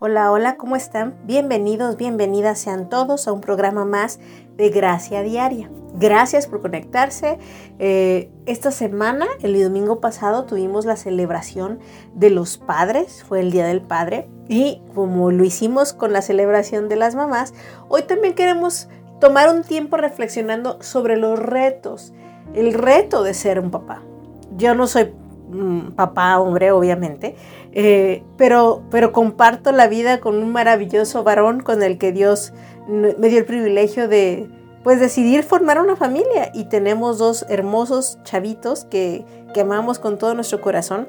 Hola, hola, ¿cómo están? Bienvenidos, bienvenidas sean todos a un programa más de Gracia Diaria. Gracias por conectarse. Eh, esta semana, el domingo pasado, tuvimos la celebración de los padres, fue el Día del Padre, y como lo hicimos con la celebración de las mamás, hoy también queremos tomar un tiempo reflexionando sobre los retos, el reto de ser un papá. Yo no soy mm, papá, hombre, obviamente, eh, pero, pero comparto la vida con un maravilloso varón con el que Dios me dio el privilegio de, pues decidir formar una familia y tenemos dos hermosos chavitos que, que amamos con todo nuestro corazón.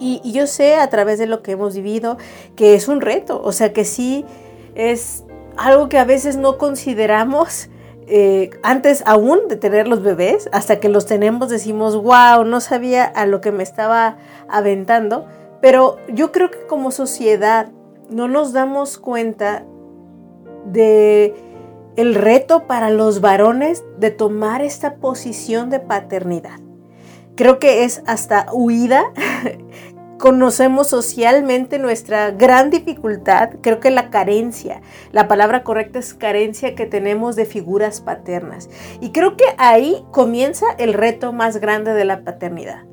Y, y, yo sé a través de lo que hemos vivido que es un reto, o sea que sí es algo que a veces no consideramos eh, antes aún de tener los bebés, hasta que los tenemos decimos, wow, no sabía a lo que me estaba aventando, pero yo creo que como sociedad no nos damos cuenta de el reto para los varones de tomar esta posición de paternidad. Creo que es hasta huida. Conocemos socialmente nuestra gran dificultad, creo que la carencia, la palabra correcta es carencia que tenemos de figuras paternas. Y creo que ahí comienza el reto más grande de la paternidad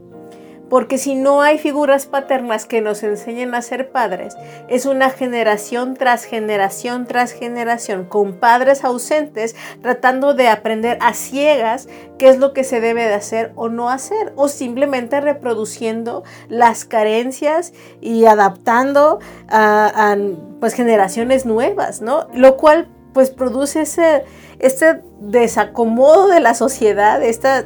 porque si no hay figuras paternas que nos enseñen a ser padres, es una generación tras generación tras generación con padres ausentes tratando de aprender a ciegas qué es lo que se debe de hacer o no hacer, o simplemente reproduciendo las carencias y adaptando a, pues generaciones nuevas, ¿no? Lo cual pues produce ese, este desacomodo de la sociedad, esta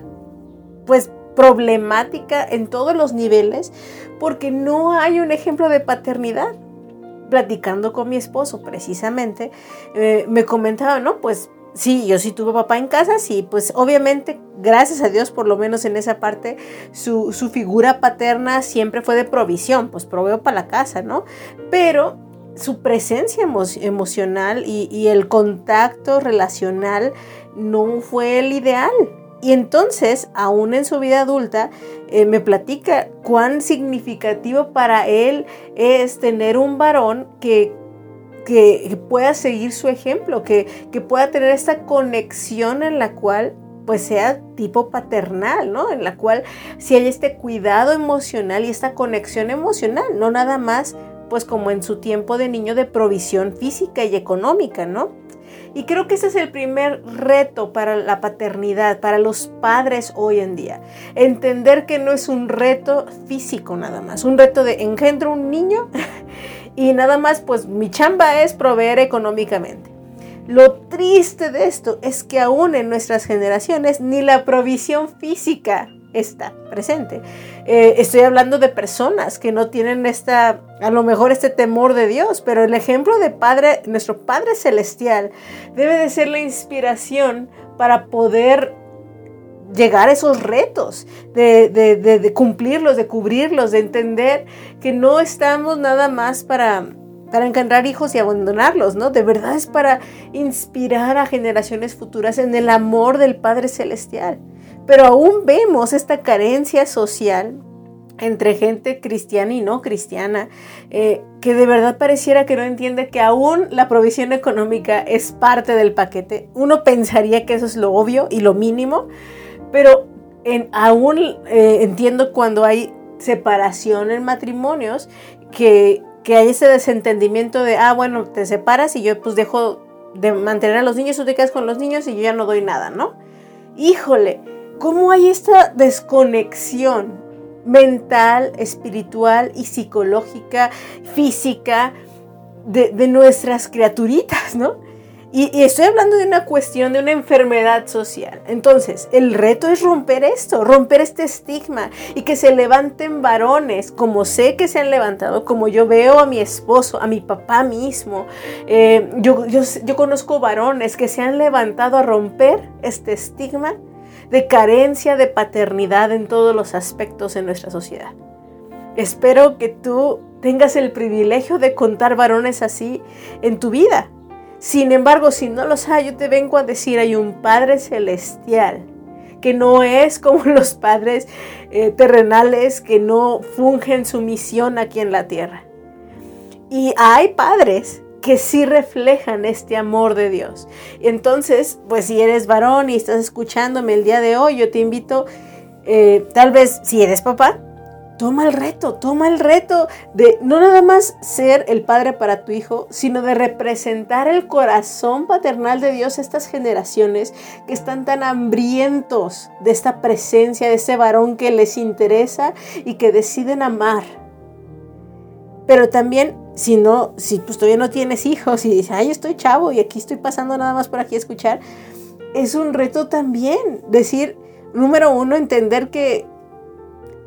pues problemática en todos los niveles porque no hay un ejemplo de paternidad. Platicando con mi esposo precisamente, eh, me comentaba, ¿no? Pues sí, yo sí tuve papá en casa, sí, pues obviamente, gracias a Dios, por lo menos en esa parte, su, figura paterna siempre fue de provisión, pues proveo para la casa, ¿no? Pero su presencia emocional y, y el contacto relacional no fue el ideal. Y entonces, aún en su vida adulta, eh, me platica cuán significativo para él es tener un varón que, que, pueda seguir su ejemplo, que, que, pueda tener esta conexión en la cual pues sea tipo paternal, ¿no? En la cual si hay este cuidado emocional y esta conexión emocional, no nada más pues como en su tiempo de niño de provisión física y económica, ¿no? Y creo que ese es el primer reto para la paternidad, para los padres hoy en día. Entender que no es un reto físico nada más, un reto de engendro un niño y nada más pues mi chamba es proveer económicamente. Lo triste de esto es que aún en nuestras generaciones ni la provisión física está presente. Eh, estoy hablando de personas que no tienen esta, a lo mejor este temor de Dios, pero el ejemplo de Padre, nuestro Padre Celestial, debe de ser la inspiración para poder llegar a esos retos, de, de cumplirlos, de cubrirlos, de entender que no estamos nada más para para hijos y abandonarlos, ¿no? De verdad es para inspirar a generaciones futuras en el amor del Padre Celestial. Pero aún vemos esta carencia social entre gente cristiana y no cristiana, eh, que de verdad pareciera que no entiende que aún la provisión económica es parte del paquete. Uno pensaría que eso es lo obvio y lo mínimo, pero en, aún eh, entiendo cuando hay separación en matrimonios que, que hay ese desentendimiento de, ah, bueno, te separas y yo pues dejo de mantener a los niños, tú te quedas con los niños y yo ya no doy nada, ¿no? Híjole, ¿Cómo hay esta desconexión mental, espiritual y psicológica, física de, nuestras criaturitas, ¿no? Y, estoy hablando de una cuestión de una enfermedad social. Entonces, el reto es romper esto, romper este estigma y que se levanten varones, como sé que se han levantado, como yo veo a mi esposo, a mi papá mismo. Eh, yo conozco varones que se han levantado a romper este estigma de carencia de paternidad en todos los aspectos en nuestra sociedad. espero que tú tengas el privilegio de contar varones así en tu vida. Sin embargo, si no los hay, yo te vengo a decir, hay un Padre Celestial que no es como los padres eh, terrenales que no fungen su misión aquí en la tierra. Y hay padres que sí reflejan este amor de Dios. Entonces, pues si eres varón y estás escuchándome el día de hoy, yo te invito, eh, tal vez si eres papá, toma el reto, toma el reto de no nada más ser el padre para tu hijo, sino de representar el corazón paternal de Dios a estas generaciones que están tan hambrientos de esta presencia, de ese varón que les interesa y que deciden amar. Pero también, si no, si pues todavía no tienes hijos y dices, ay, estoy chavo y aquí estoy pasando nada más por aquí a escuchar, es un reto también decir, número uno, entender que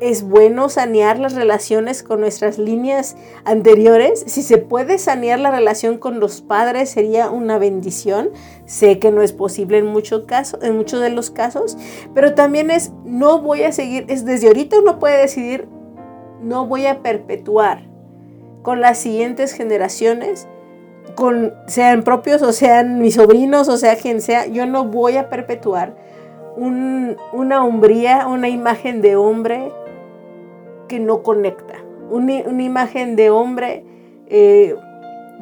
es bueno sanear las relaciones con nuestras líneas anteriores. Si se puede sanear la relación con los padres sería una bendición. Sé que no es posible en, muchos casos, en muchos de los casos, pero también es no voy a seguir, es desde ahorita uno puede decidir no voy a perpetuar con las siguientes generaciones, con sean propios o sean mis sobrinos o sea quien sea, yo no voy a perpetuar una hombría, una imagen de hombre que no conecta. Una, imagen de hombre eh,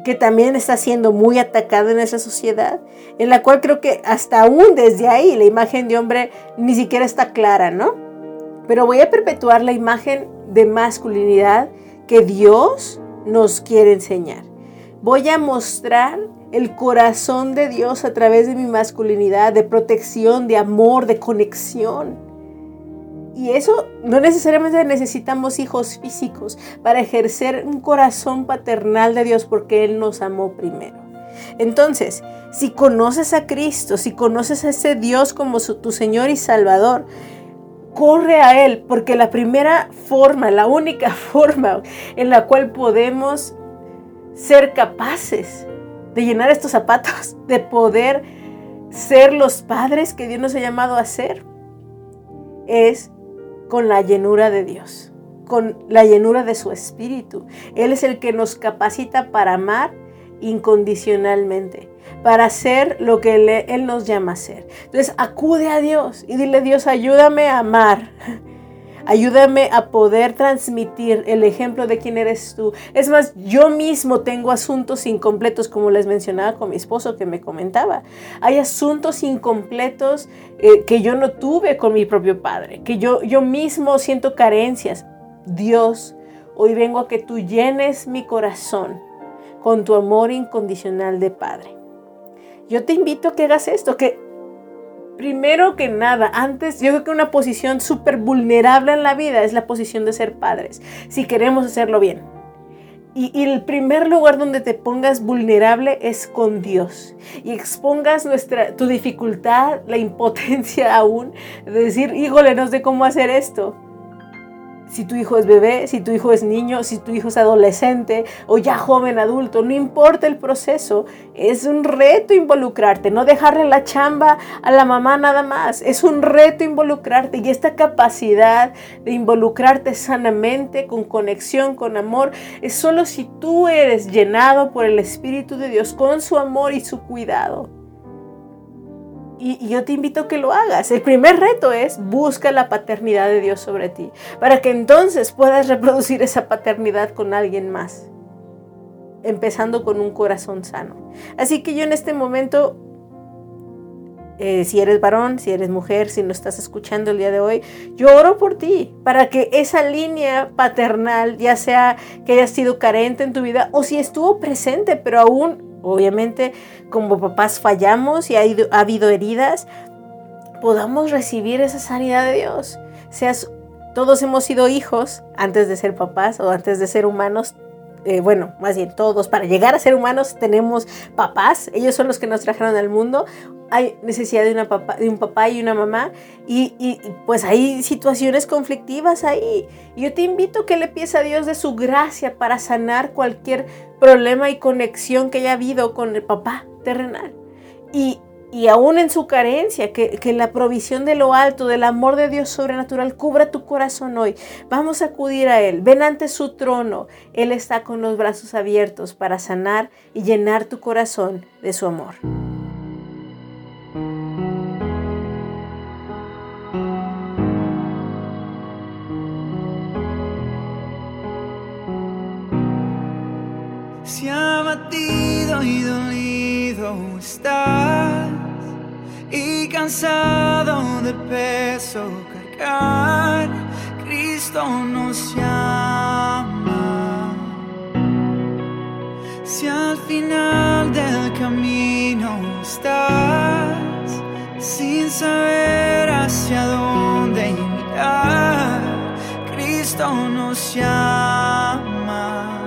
que también está siendo muy atacada en esa sociedad, en la cual creo que hasta aún desde ahí la imagen de hombre ni siquiera está clara, ¿no? Pero voy a perpetuar la imagen de masculinidad que Dios nos quiere enseñar. Voy a mostrar el corazón de Dios a través de mi masculinidad, de protección, de amor, de conexión. Y eso no necesariamente necesitamos hijos físicos para ejercer un corazón paternal de Dios porque Él nos amó primero. Entonces, si conoces a Cristo, si conoces a ese Dios como tu Señor y Salvador, corre a Él porque la primera forma, la única forma en la cual podemos ser capaces de llenar estos zapatos, de poder ser los padres que Dios nos ha llamado a ser, es con la llenura de Dios, con la llenura de su espíritu. Él es el que nos capacita para amar incondicionalmente, para hacer lo que Él, nos llama a hacer. Entonces acude a Dios y dile, Dios, ayúdame a amar. Ayúdame a poder transmitir el ejemplo de quién eres tú. Es más, yo mismo tengo asuntos incompletos, como les mencionaba con mi esposo que me comentaba. Hay asuntos incompletos eh, que yo no tuve con mi propio padre, que yo, yo mismo siento carencias. Dios, hoy vengo a que tú llenes mi corazón con tu amor incondicional de Padre. Yo te invito a que hagas esto, que primero que nada, antes, yo creo que una posición súper vulnerable en la vida es la posición de ser padres, si queremos hacerlo bien. Y, el primer lugar donde te pongas vulnerable es con Dios. Y expongas nuestra, tu dificultad, la impotencia aún, de decir, híjole, no sé cómo hacer esto si tu hijo es bebé, si tu hijo es niño, si tu hijo es adolescente o ya joven adulto, no importa el proceso, es un reto involucrarte, no dejarle la chamba a la mamá nada más, es un reto involucrarte y esta capacidad de involucrarte sanamente, con conexión, con amor, es solo si tú eres llenado por el Espíritu de Dios con su amor y su cuidado y, yo te invito a que lo hagas. El primer reto es busca la paternidad de Dios sobre ti, para que entonces puedas reproducir esa paternidad con alguien más, empezando con un corazón sano. Así que yo en este momento, eh, si eres varón, si eres mujer, si no estás escuchando el día de hoy, yo oro por ti, para que esa línea paternal, ya sea que haya sido carente en tu vida o si estuvo presente, pero aún obviamente como papás fallamos y ha, habido heridas, podamos recibir esa sanidad de Dios. Seas, todos hemos sido hijos antes de ser papás o antes de ser humanos. Eh, bueno, más bien todos, para llegar a ser humanos tenemos papás, ellos son los que nos trajeron al mundo, hay necesidad de, una papá, de un papá y una mamá y, pues hay situaciones conflictivas ahí. Yo te invito a que le pides a Dios de su gracia para sanar cualquier problema y conexión que haya habido con el papá terrenal. Y y aún en su carencia, que, que, la provisión de lo alto, del amor de Dios sobrenatural, cubra tu corazón hoy. Vamos a acudir a Él. Ven ante su trono. Él está con los brazos abiertos para sanar y llenar tu corazón de su amor. Si abatido y dolido estás y cansado de peso cargar, Cristo nos llama. Si al final del camino estás sin saber hacia dónde mirar, Cristo nos llama.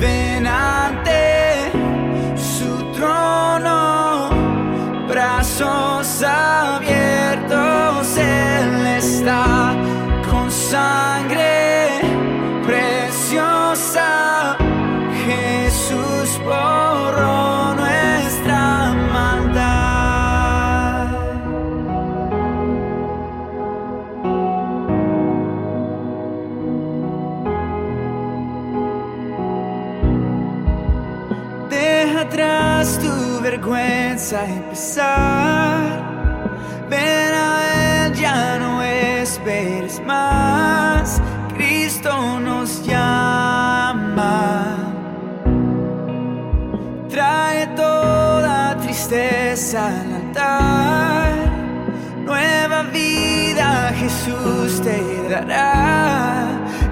Ven ante sangre preciosa. Jesús borró nuestra maldad. Deja atrás tu vergüenza y pesar.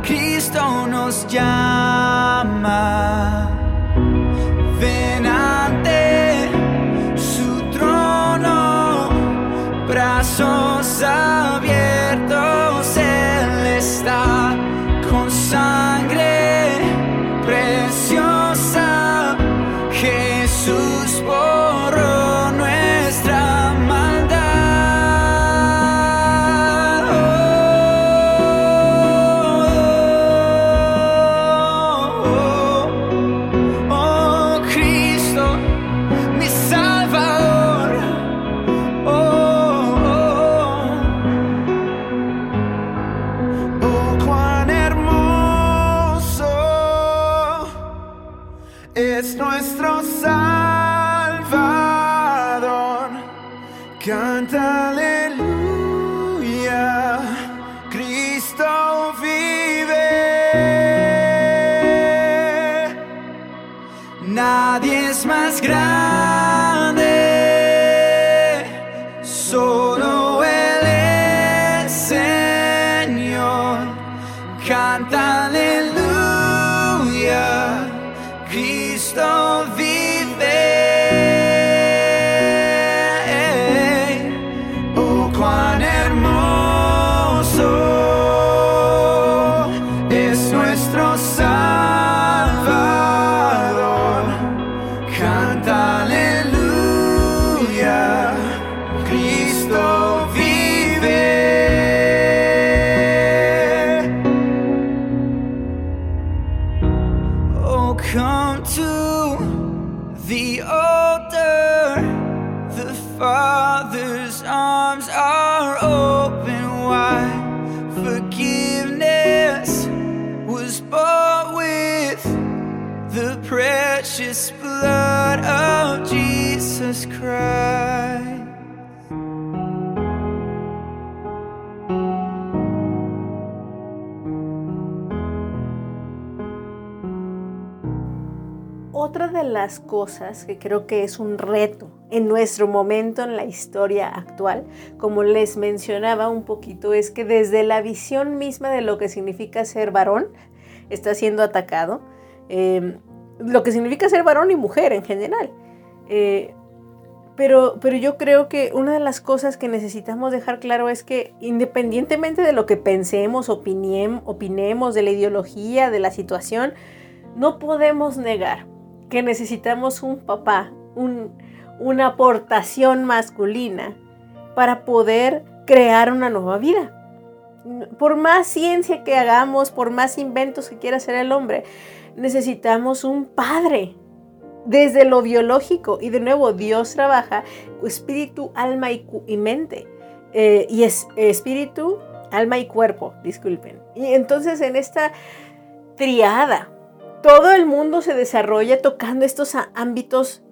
Cristo nos llama. Las cosas que creo que es un reto en nuestro momento en la historia actual, como les mencionaba un poquito, es que desde la visión misma de lo que significa ser varón, está siendo atacado, eh, lo que significa ser varón y mujer en general. Eh, pero, pero yo creo que una de las cosas que necesitamos dejar claro es que independientemente de lo que pensemos, opiniem, opinemos, de la ideología, de la situación, no podemos negar que necesitamos un papá, un, una aportación masculina para poder crear una nueva vida. Por más ciencia que hagamos, por más inventos que quiera hacer el hombre, necesitamos un padre, desde lo biológico. Y de nuevo, Dios trabaja espíritu, alma y, mente. Eh, y es espíritu, alma y cuerpo, disculpen. Y entonces en esta triada, todo el mundo se desarrolla tocando estos ámbitos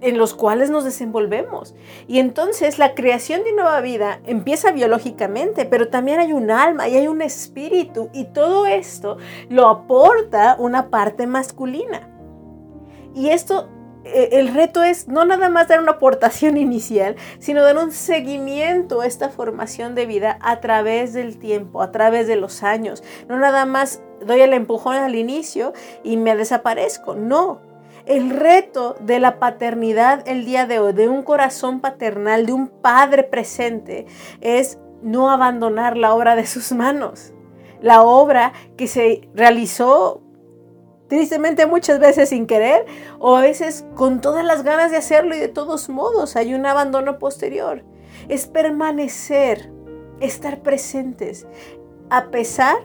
en los cuales nos desenvolvemos. Y entonces la creación de nueva vida empieza biológicamente, pero también hay un alma y hay un espíritu y todo esto lo aporta una parte masculina. Y esto, el reto es no nada más dar una aportación inicial, sino dar un seguimiento a esta formación de vida a través del tiempo, a través de los años. No nada más doy el empujón al inicio y me desaparezco. No, el reto de la paternidad el día de hoy, de un corazón paternal, de un padre presente, es no abandonar la obra de sus manos. La obra que se realizó tristemente muchas veces sin querer o a veces con todas las ganas de hacerlo y de todos modos hay un abandono posterior. Es permanecer, estar presentes a pesar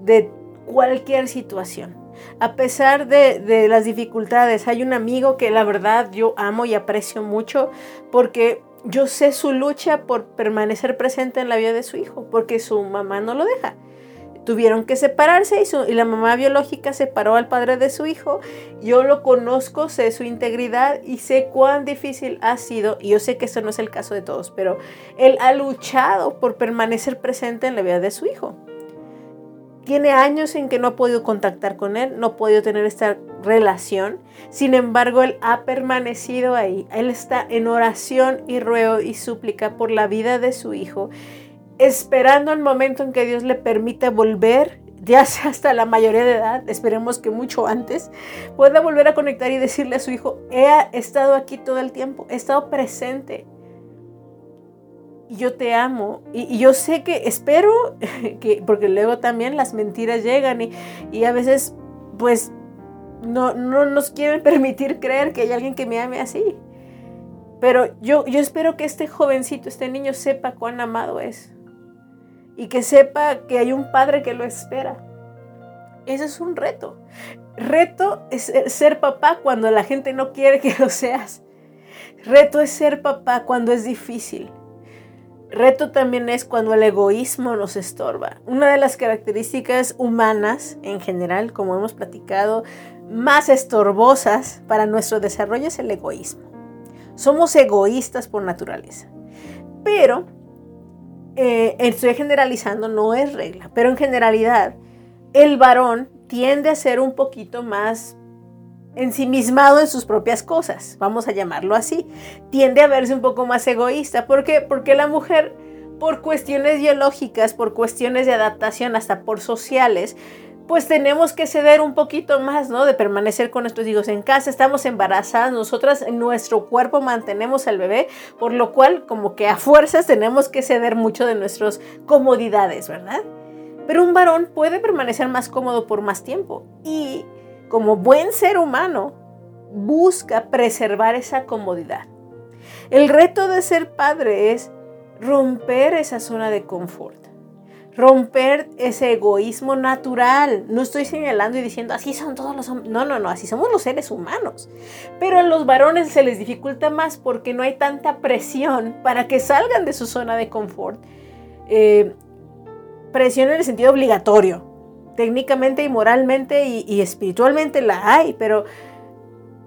de cualquier situación a pesar de, las dificultades. Hay un amigo que la verdad yo amo y aprecio mucho porque yo sé su lucha por permanecer presente en la vida de su hijo, porque su mamá no lo deja. Tuvieron que separarse y, y, la mamá biológica separó al padre de su hijo. Yo lo conozco, sé su integridad y sé cuán difícil ha sido. Y yo sé que eso no es el caso de todos, pero él ha luchado por permanecer presente en la vida de su hijo tiene años en que no ha podido contactar con él, no ha podido tener esta relación. Sin embargo, él ha permanecido ahí. Él está en oración y ruego y súplica por la vida de su hijo, esperando el momento en que Dios le permita volver, ya sea hasta la mayoría de edad, esperemos que mucho antes, pueda volver a conectar y decirle a su hijo, he estado aquí todo el tiempo, he estado presente yo te amo. Y, yo sé que espero que, porque luego también las mentiras llegan y, a veces pues no, no, nos quieren permitir creer que hay alguien que me ame así. Pero yo, yo espero que este jovencito, este niño sepa cuán amado es. Y que sepa que hay un padre que lo espera. Ese es un reto. Reto es ser papá cuando la gente no quiere que lo seas. Reto es ser papá cuando es difícil. Reto también es cuando el egoísmo nos estorba. Una de las características humanas en general, como hemos platicado, más estorbosas para nuestro desarrollo es el egoísmo. Somos egoístas por naturaleza. Pero, eh, estoy generalizando, no es regla, pero en generalidad, el varón tiende a ser un poquito más ensimismado en sus propias cosas, vamos a llamarlo así. Tiende a verse un poco más egoísta. ¿Por qué? Porque la mujer, por cuestiones biológicas, por cuestiones de adaptación, hasta por sociales, pues tenemos que ceder un poquito más, ¿no? De permanecer con nuestros hijos en casa, estamos embarazadas, nosotras en nuestro cuerpo mantenemos al bebé, por lo cual como que a fuerzas tenemos que ceder mucho de nuestras comodidades, ¿verdad? Pero un varón puede permanecer más cómodo por más tiempo y como buen ser humano, busca preservar esa comodidad. El reto de ser padre es romper esa zona de confort, romper ese egoísmo natural. No estoy señalando y diciendo, así son todos los hombres. No, no, no, así somos los seres humanos. Pero a los varones se les dificulta más porque no hay tanta presión para que salgan de su zona de confort. Eh, presión en el sentido obligatorio técnicamente y moralmente y, espiritualmente la hay, pero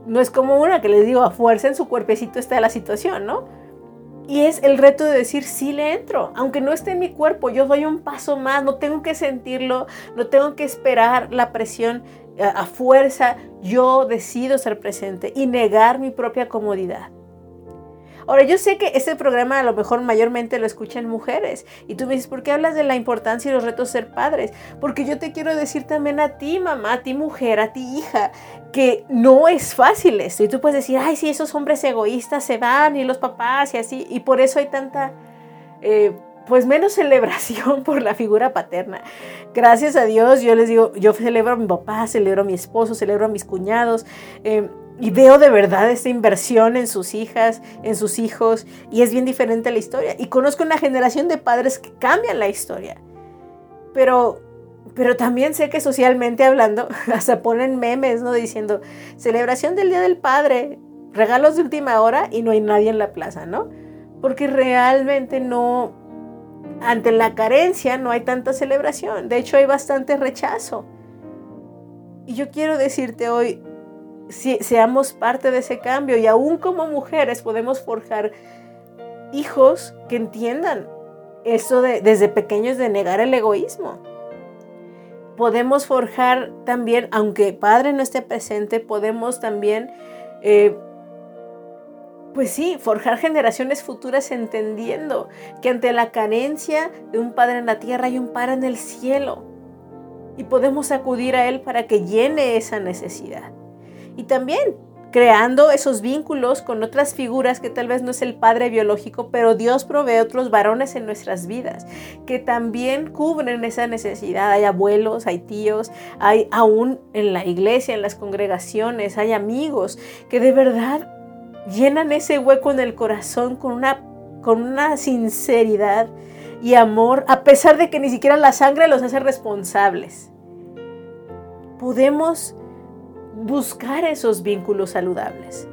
no es como una que les digo, a fuerza en su cuerpecito está la situación, ¿no? Y es el reto de decir, sí le entro, aunque no esté en mi cuerpo, yo doy un paso más, no tengo que sentirlo, no tengo que esperar la presión a fuerza, yo decido ser presente y negar mi propia comodidad. Ahora, yo sé que este programa a lo mejor mayormente lo escuchan mujeres y tú me dices, ¿por qué hablas de la importancia y los retos ser padres? Porque yo te quiero decir también a ti, mamá, a ti, mujer, a ti, hija, que no es fácil esto. Y tú puedes decir, ay, sí, esos hombres egoístas se van y los papás y así, y por eso hay tanta... Eh, pues menos celebración por la figura paterna. Gracias a Dios, yo les digo, yo celebro a mi papá, celebro a mi esposo, celebro a mis cuñados. Eh, y veo de verdad esta inversión en sus hijas, en sus hijos, y es bien diferente la historia. Y conozco una generación de padres que cambian la historia. Pero pero también sé que socialmente hablando, hasta ponen memes, ¿no? Diciendo, celebración del Día del Padre, regalos de última hora y no hay nadie en la plaza, ¿no? Porque realmente no, ante la carencia no hay tanta celebración, de hecho hay bastante rechazo. Y yo quiero decirte hoy, si, seamos parte de ese cambio y aún como mujeres podemos forjar hijos que entiendan eso de, desde pequeños de negar el egoísmo podemos forjar también, aunque padre no esté presente, podemos también, eh, pues sí, forjar generaciones futuras entendiendo que ante la carencia de un padre en la tierra hay un padre en el cielo. Y podemos acudir a Él para que llene esa necesidad. Y también creando esos vínculos con otras figuras que tal vez no es el padre biológico, pero Dios provee otros varones en nuestras vidas que también cubren esa necesidad. Hay abuelos, hay tíos, hay aún en la iglesia, en las congregaciones, hay amigos que de verdad llenan ese hueco en el corazón con una, con una sinceridad y amor, a pesar de que ni siquiera la sangre los hace responsables. Podemos buscar esos vínculos saludables.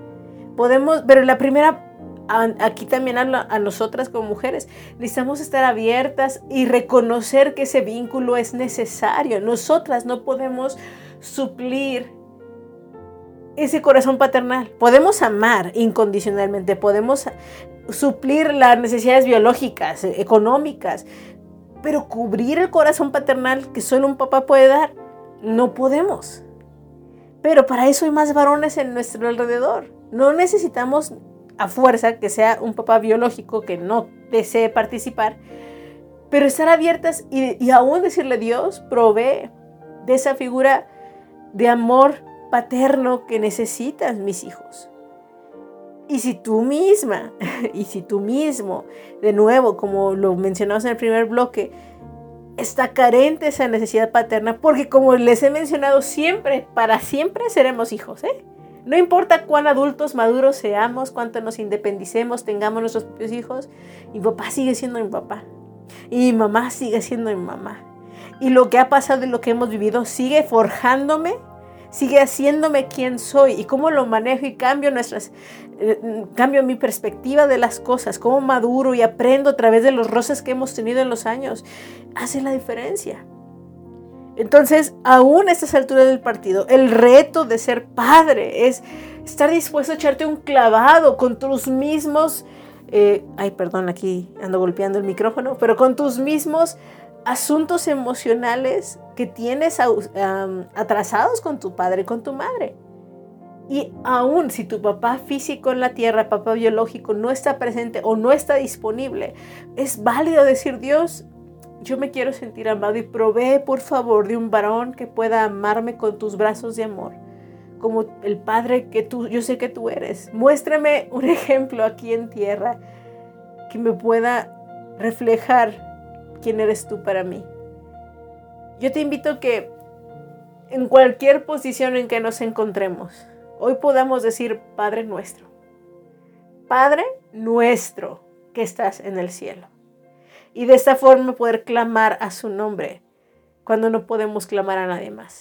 Podemos, pero la primera, aquí también habla a nosotras como mujeres, necesitamos estar abiertas y reconocer que ese vínculo es necesario. Nosotras no podemos suplir ese corazón paternal. Podemos amar incondicionalmente, podemos suplir las necesidades biológicas, económicas, pero cubrir el corazón paternal que solo un papá puede dar, no podemos. Pero para eso hay más varones en nuestro alrededor. No necesitamos a fuerza que sea un papá biológico que no desee participar, pero estar abiertas y, aún decirle Dios, provee de esa figura de amor paterno que necesitan mis hijos. Y si tú misma, y si tú mismo, de nuevo, como lo mencionamos en el primer bloque, está carente esa necesidad paterna, porque como les he mencionado siempre, para siempre seremos hijos, ¿eh? No importa cuán adultos, maduros seamos, cuánto nos independicemos, tengamos nuestros propios hijos, mi papá sigue siendo mi papá. Y mi mamá sigue siendo mi mamá. Y lo que ha pasado y lo que hemos vivido sigue forjándome sigue haciéndome quien soy y cómo lo manejo y cambio nuestras eh, cambio mi perspectiva de las cosas, cómo maduro y aprendo a través de los roces que hemos tenido en los años, hace la diferencia. Entonces, aún a estas alturas del partido, el reto de ser padre es estar dispuesto a echarte un clavado con tus mismos, eh, ay, perdón, aquí ando golpeando el micrófono, pero con tus mismos asuntos emocionales que tienes atrasados con tu padre, con tu madre. Y aún si tu papá físico en la tierra, papá biológico, no está presente o no está disponible, es válido decir, Dios, yo me quiero sentir amado y provee por favor de un varón que pueda amarme con tus brazos de amor, como el padre que tú, yo sé que tú eres. Muéstrame un ejemplo aquí en tierra que me pueda reflejar quién eres tú para mí. Yo te invito que en cualquier posición en que nos encontremos, hoy podamos decir Padre nuestro. Padre nuestro que estás en el cielo. Y de esta forma poder clamar a su nombre cuando no podemos clamar a nadie más.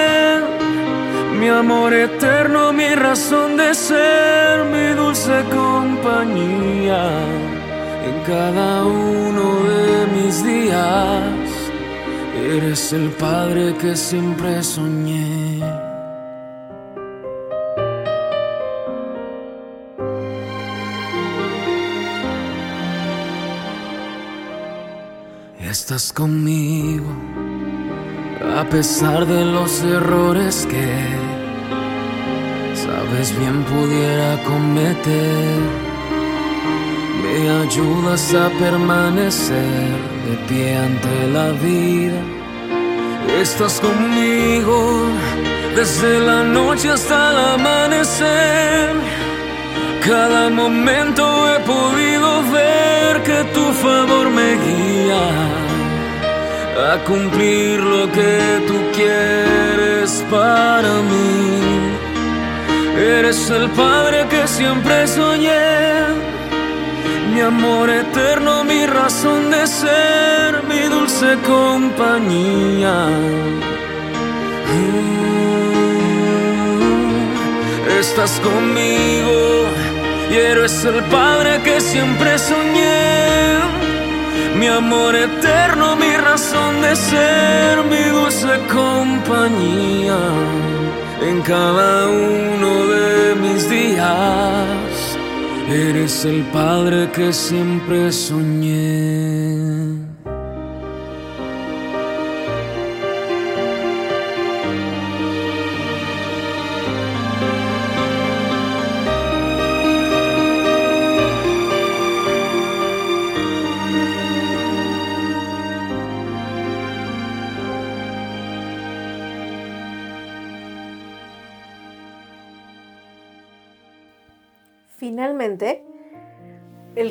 mi amor eterno, mi razón de ser, mi dulce compañía en cada uno de mis días. Eres el padre que siempre soñé. Estás conmigo a pesar de los errores que sabes bien pudiera cometer. Me ayudas a permanecer de pie ante la vida. Estás conmigo desde la noche hasta el amanecer. Cada momento he podido ver que tu favor me guía a cumplir lo que tú quieres para mí. Eres el Padre que siempre soñé, mi amor eterno, mi razón de ser, mi dulce compañía. Mm, estás conmigo y eres el Padre que siempre soñé. Mi amor eterno, mi razón de ser, mi dulce compañía en cada uno de mis días. Eres el Padre que siempre soñé.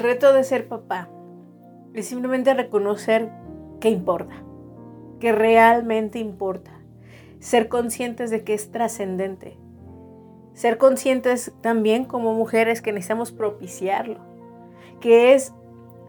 El reto de ser papá es simplemente reconocer que importa, que realmente importa. Ser conscientes de que es trascendente. Ser conscientes también como mujeres que necesitamos propiciarlo, que es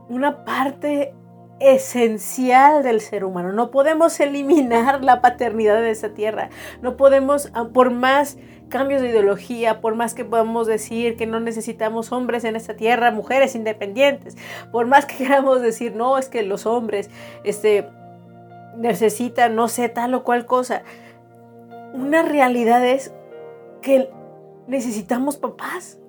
una parte esencial del ser humano. No podemos eliminar la paternidad de esa tierra. No podemos, ah, por más cambios de ideología, por más que podamos decir que no necesitamos hombres en esta tierra, mujeres independientes, por más que queramos decir, no, es que los hombres este, necesitan, no sé, tal o cual cosa. Una realidad es que necesitamos papás.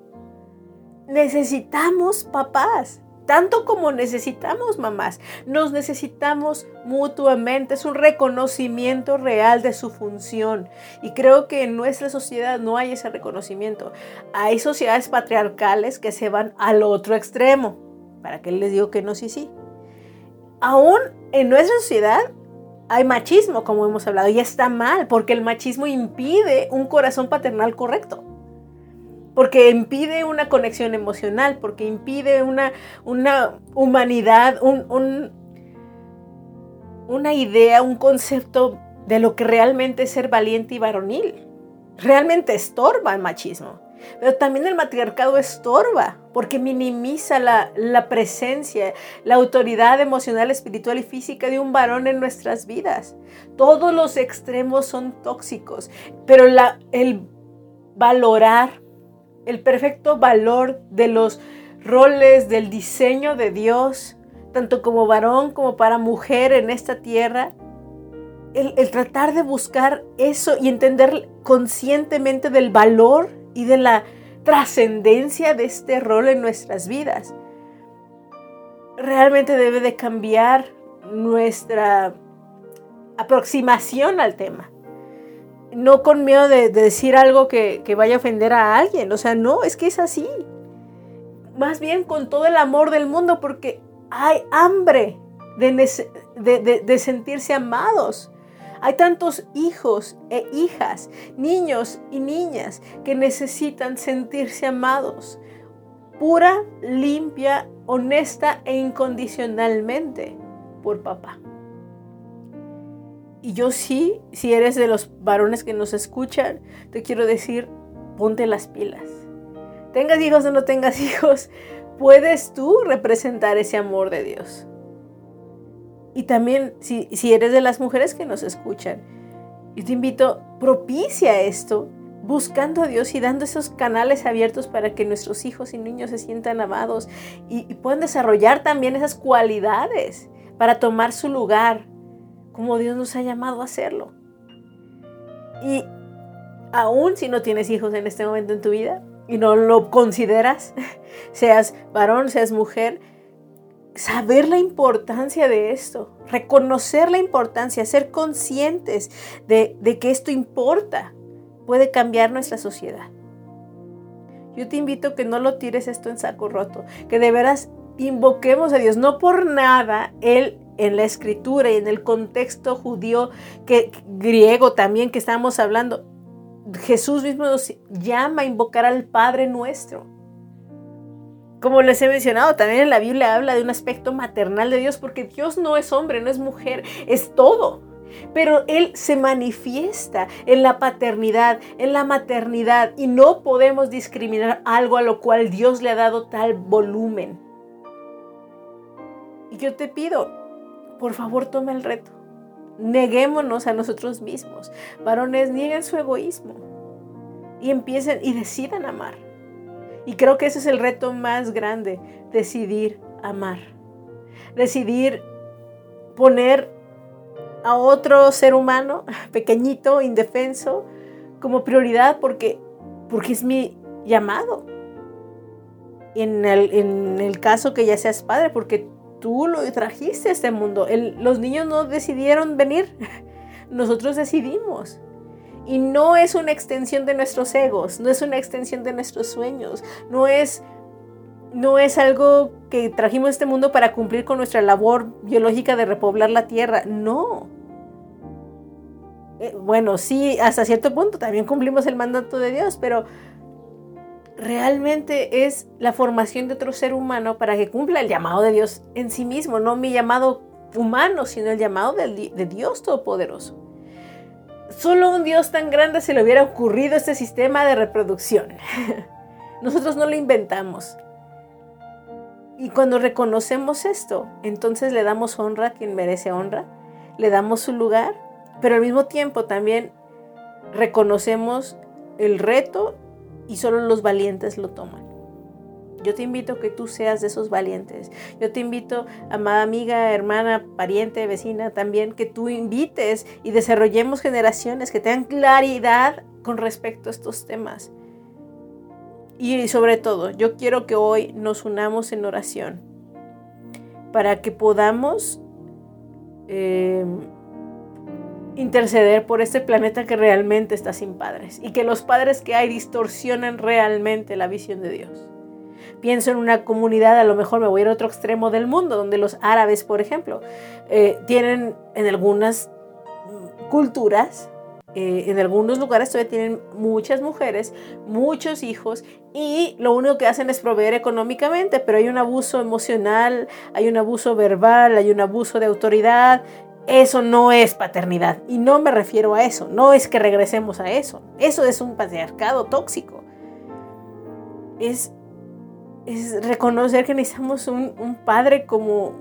Necesitamos papás tanto como necesitamos mamás. Nos necesitamos mutuamente. Es un reconocimiento real de su función. Y creo que en nuestra sociedad no hay ese reconocimiento. Hay sociedades patriarcales que se van al otro extremo. ¿Para qué les digo que no? Sí, sí. Aún en nuestra sociedad hay machismo, como hemos hablado, y está mal, porque el machismo impide un corazón paternal correcto porque impide una conexión emocional, porque impide una, una humanidad, un, una idea, un concepto de lo que realmente es ser valiente y varonil. Realmente estorba el machismo. Pero también el matriarcado estorba porque minimiza la, la, presencia, la autoridad emocional, espiritual y física de un varón en nuestras vidas. Todos los extremos son tóxicos, pero la, el valorar el perfecto valor de los roles del diseño de Dios, tanto como varón como para mujer en esta tierra. El, tratar de buscar eso y entender conscientemente del valor y de la trascendencia de este rol en nuestras vidas. Realmente debe de cambiar nuestra aproximación al tema no con miedo de, decir algo que, vaya a ofender a alguien. O sea, no, es que es así. Más bien con todo el amor del mundo porque hay hambre de, sentirse amados. Hay tantos hijos e hijas, niños y niñas que necesitan sentirse amados. Pura, limpia, honesta e incondicionalmente por papá. Y yo sí, si eres de los varones que nos escuchan, te quiero decir, ponte las pilas. Tengas hijos o no tengas hijos, puedes tú representar ese amor de Dios. Y también, si, eres de las mujeres que nos escuchan, yo te invito, propicia esto, buscando a Dios y dando esos canales abiertos para que nuestros hijos y niños se sientan amados y puedan desarrollar también esas cualidades para tomar su lugar como Dios nos ha llamado a hacerlo. Y aún si no tienes hijos en este momento en tu vida y no lo consideras, seas varón, seas mujer, saber la importancia de esto, reconocer la importancia, ser conscientes de, que esto importa, puede cambiar nuestra sociedad. Yo te invito a que no lo tires esto en saco roto, que de veras invoquemos a Dios, no por nada Él en la escritura y en el contexto judío, que, griego también que estamos hablando, Jesús mismo nos llama a invocar al Padre nuestro. Como les he mencionado, también en la Biblia habla de un aspecto maternal de Dios, porque Dios no es hombre, no es mujer, es todo. Pero Él se manifiesta en la paternidad, en la maternidad, y no podemos discriminar algo a lo cual Dios le ha dado tal volumen. Y yo te pido, por favor, toma el reto. Neguémonos a nosotros mismos. Varones, nieguen su egoísmo y empiecen y decidan amar. Y creo que ese es el reto más grande, decidir amar. Decidir poner a otro ser humano, pequeñito, indefenso, como prioridad porque, porque es mi llamado. En el, en el caso que ya seas padre, porque tú lo trajiste a este mundo. los niños no decidieron venir, nosotros decidimos. Y no es una extensión de nuestros egos, no es una extensión de nuestros sueños, no es, no es algo que trajimos a este mundo para cumplir con nuestra labor biológica de repoblar la tierra, no. Eh, bueno, sí, hasta cierto punto también cumplimos el mandato de Dios, pero realmente es la formación de otro ser humano para que cumpla el llamado de Dios en sí mismo, no mi llamado humano, sino el llamado de, Dios Todopoderoso. Solo un Dios tan grande se le hubiera ocurrido este sistema de reproducción. Nosotros no lo inventamos. Y cuando reconocemos esto, entonces le damos honra a quien merece honra, le damos su lugar, pero al mismo tiempo también reconocemos el reto y solo los valientes lo toman. Yo te invito a que tú seas de esos valientes. Yo te invito, amada amiga, hermana, pariente, vecina, también que tú invites y desarrollemos generaciones que tengan claridad con respecto a estos temas. Y sobre todo, yo quiero que hoy nos unamos en oración para que podamos eh, interceder por este planeta que realmente está sin padres y que los padres que hay distorsionan realmente la visión de Dios. Pienso en una comunidad, a lo mejor me voy a ir a otro extremo del mundo, donde los árabes, por ejemplo, eh, tienen en algunas culturas, eh, en algunos lugares todavía tienen muchas mujeres, muchos hijos y lo único que hacen es proveer económicamente, pero hay un abuso emocional, hay un abuso verbal, hay un abuso de autoridad eso no es paternidad. Y no me refiero a eso. No es que regresemos a eso. Eso es un patriarcado tóxico. Es, es reconocer que necesitamos un, padre como,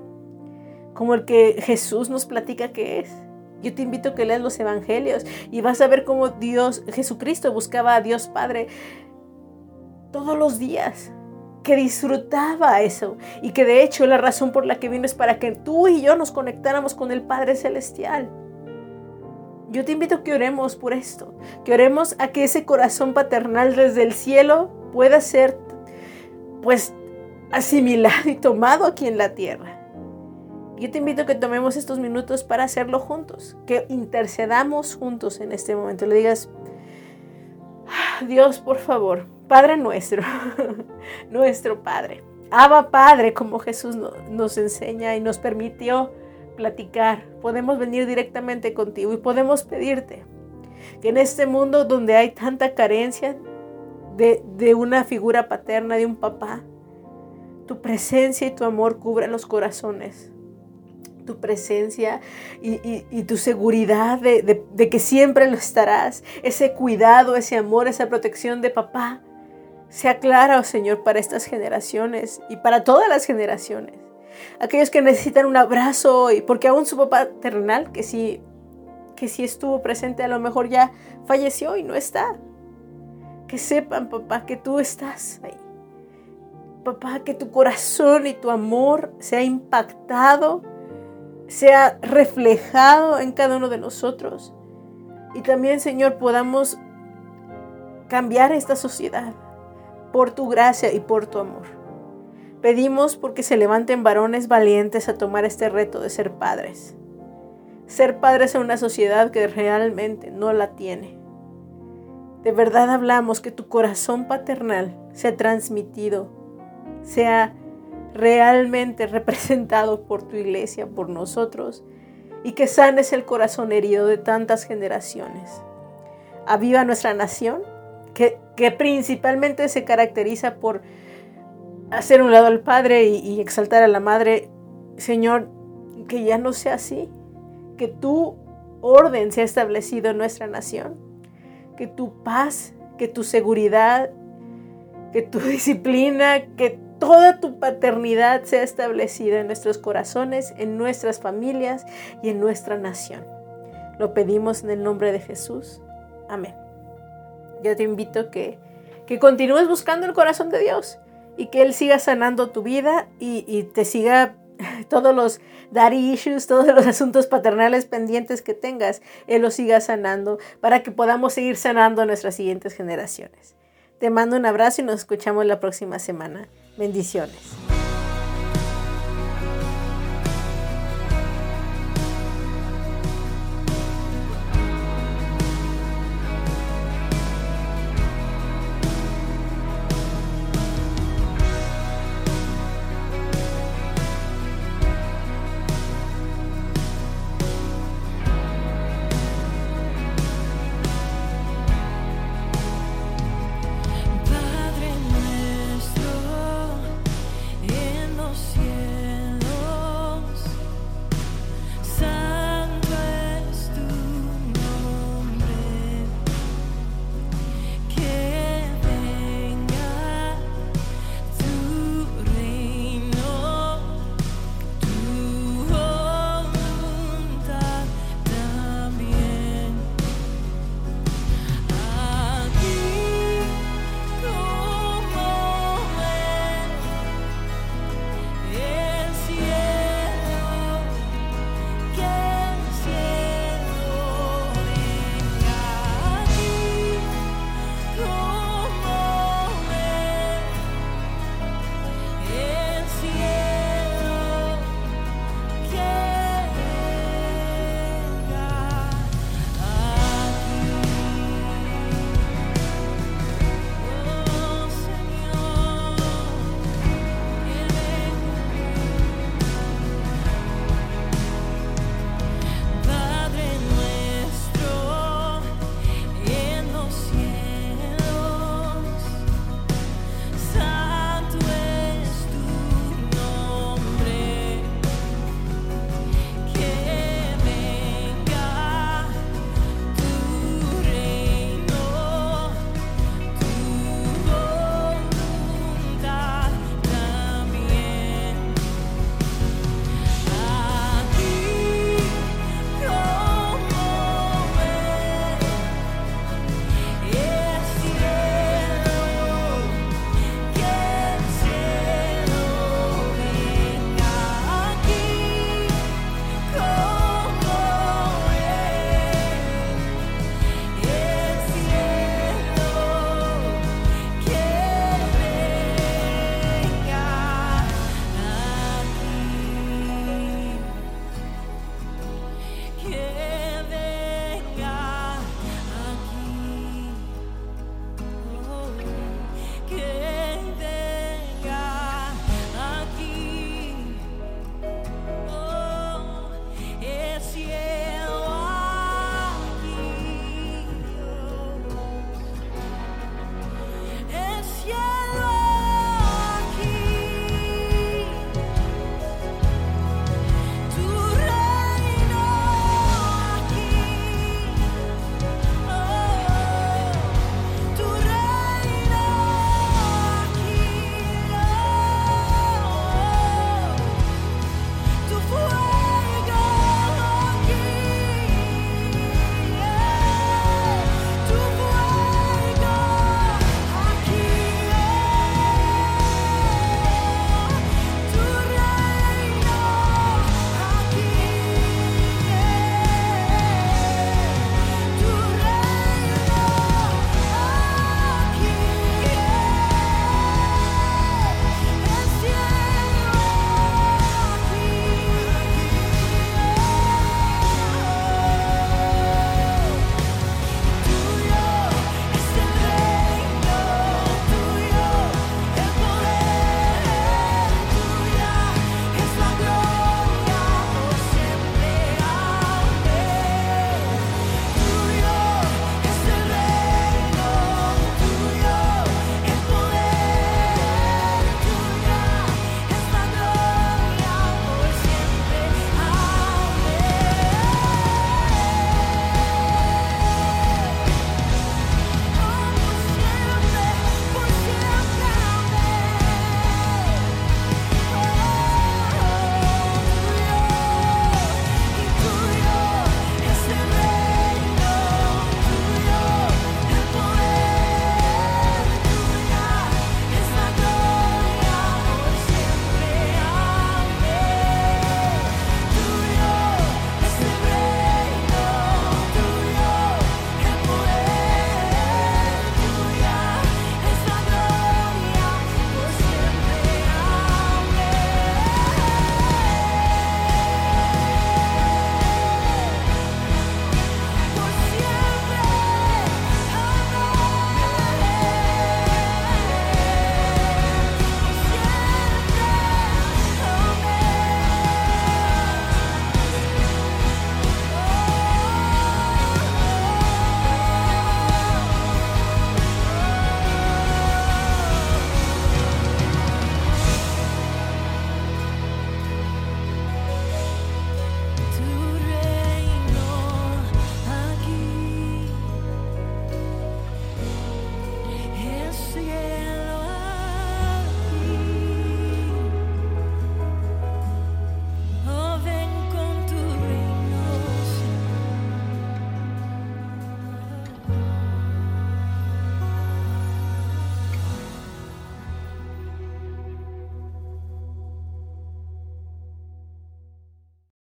como el que Jesús nos platica que es. Yo te invito a que leas los evangelios y vas a ver cómo Dios, Jesucristo buscaba a Dios Padre todos los días que disfrutaba eso y que de hecho la razón por la que vino es para que tú y yo nos conectáramos con el Padre Celestial. Yo te invito a que oremos por esto, que oremos a que ese corazón paternal desde el cielo pueda ser pues asimilado y tomado aquí en la tierra. Yo te invito a que tomemos estos minutos para hacerlo juntos, que intercedamos juntos en este momento. Le digas, ah, Dios, por favor, Padre nuestro, nuestro Padre. Abba Padre, como Jesús nos enseña y nos permitió platicar. Podemos venir directamente contigo y podemos pedirte que en este mundo donde hay tanta carencia de, una figura paterna, de un papá, tu presencia y tu amor cubran los corazones tu presencia y, tu seguridad de, de, que siempre lo estarás, ese cuidado, ese amor, esa protección de papá, sea clara, oh Señor, para estas generaciones y para todas las generaciones. aquellos que necesitan un abrazo y porque aún su papá terrenal, que sí, que sí estuvo presente, a lo mejor ya falleció y no está. Que sepan, papá, que tú estás ahí. Papá, que tu corazón y tu amor sea impactado, sea reflejado en cada uno de nosotros. Y también, Señor, podamos cambiar esta sociedad por tu gracia y por tu amor. Pedimos porque se levanten varones valientes a tomar este reto de ser padres. Ser padres en una sociedad que realmente no la tiene. De verdad hablamos que tu corazón paternal sea transmitido, sea realmente representado por tu iglesia, por nosotros, y que sanes el corazón herido de tantas generaciones. Aviva nuestra nación, que, principalmente se caracteriza por hacer un lado al Padre y, y exaltar a la Madre. Señor, que ya no sea así, que tu orden sea establecido en nuestra nación, que tu paz, que tu seguridad, que tu disciplina, que toda tu paternidad sea establecida en nuestros corazones, en nuestras familias y en nuestra nación. Lo pedimos en el nombre de Jesús. Amén. Yo te invito que, que continúes buscando el corazón de Dios y que Él siga sanando tu vida y, y te siga todos los daddy issues, todos los asuntos paternales pendientes que tengas, Él los siga sanando para que podamos seguir sanando a nuestras siguientes generaciones. Te mando un abrazo y nos escuchamos la próxima semana. Bendiciones.